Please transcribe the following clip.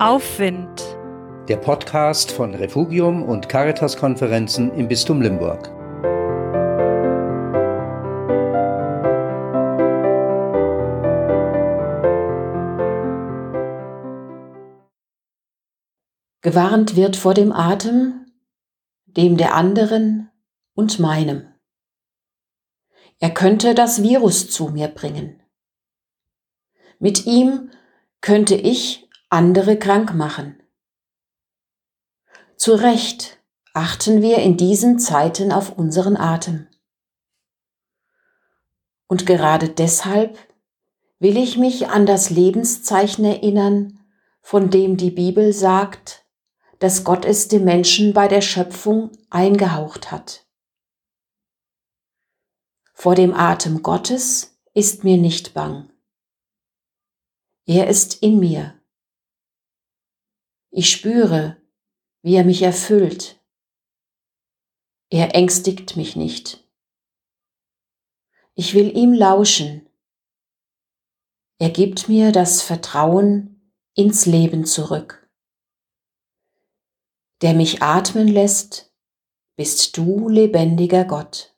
Aufwind. Der Podcast von Refugium und Caritas-Konferenzen im Bistum Limburg. Gewarnt wird vor dem Atem, dem der anderen und meinem. Er könnte das Virus zu mir bringen. Mit ihm könnte ich andere krank machen. Zu Recht achten wir in diesen Zeiten auf unseren Atem. Und gerade deshalb will ich mich an das Lebenszeichen erinnern, von dem die Bibel sagt, dass Gott es dem Menschen bei der Schöpfung eingehaucht hat. Vor dem Atem Gottes ist mir nicht bang. Er ist in mir. Ich spüre, wie er mich erfüllt. Er ängstigt mich nicht. Ich will ihm lauschen. Er gibt mir das Vertrauen ins Leben zurück. Der mich atmen lässt, bist du lebendiger Gott.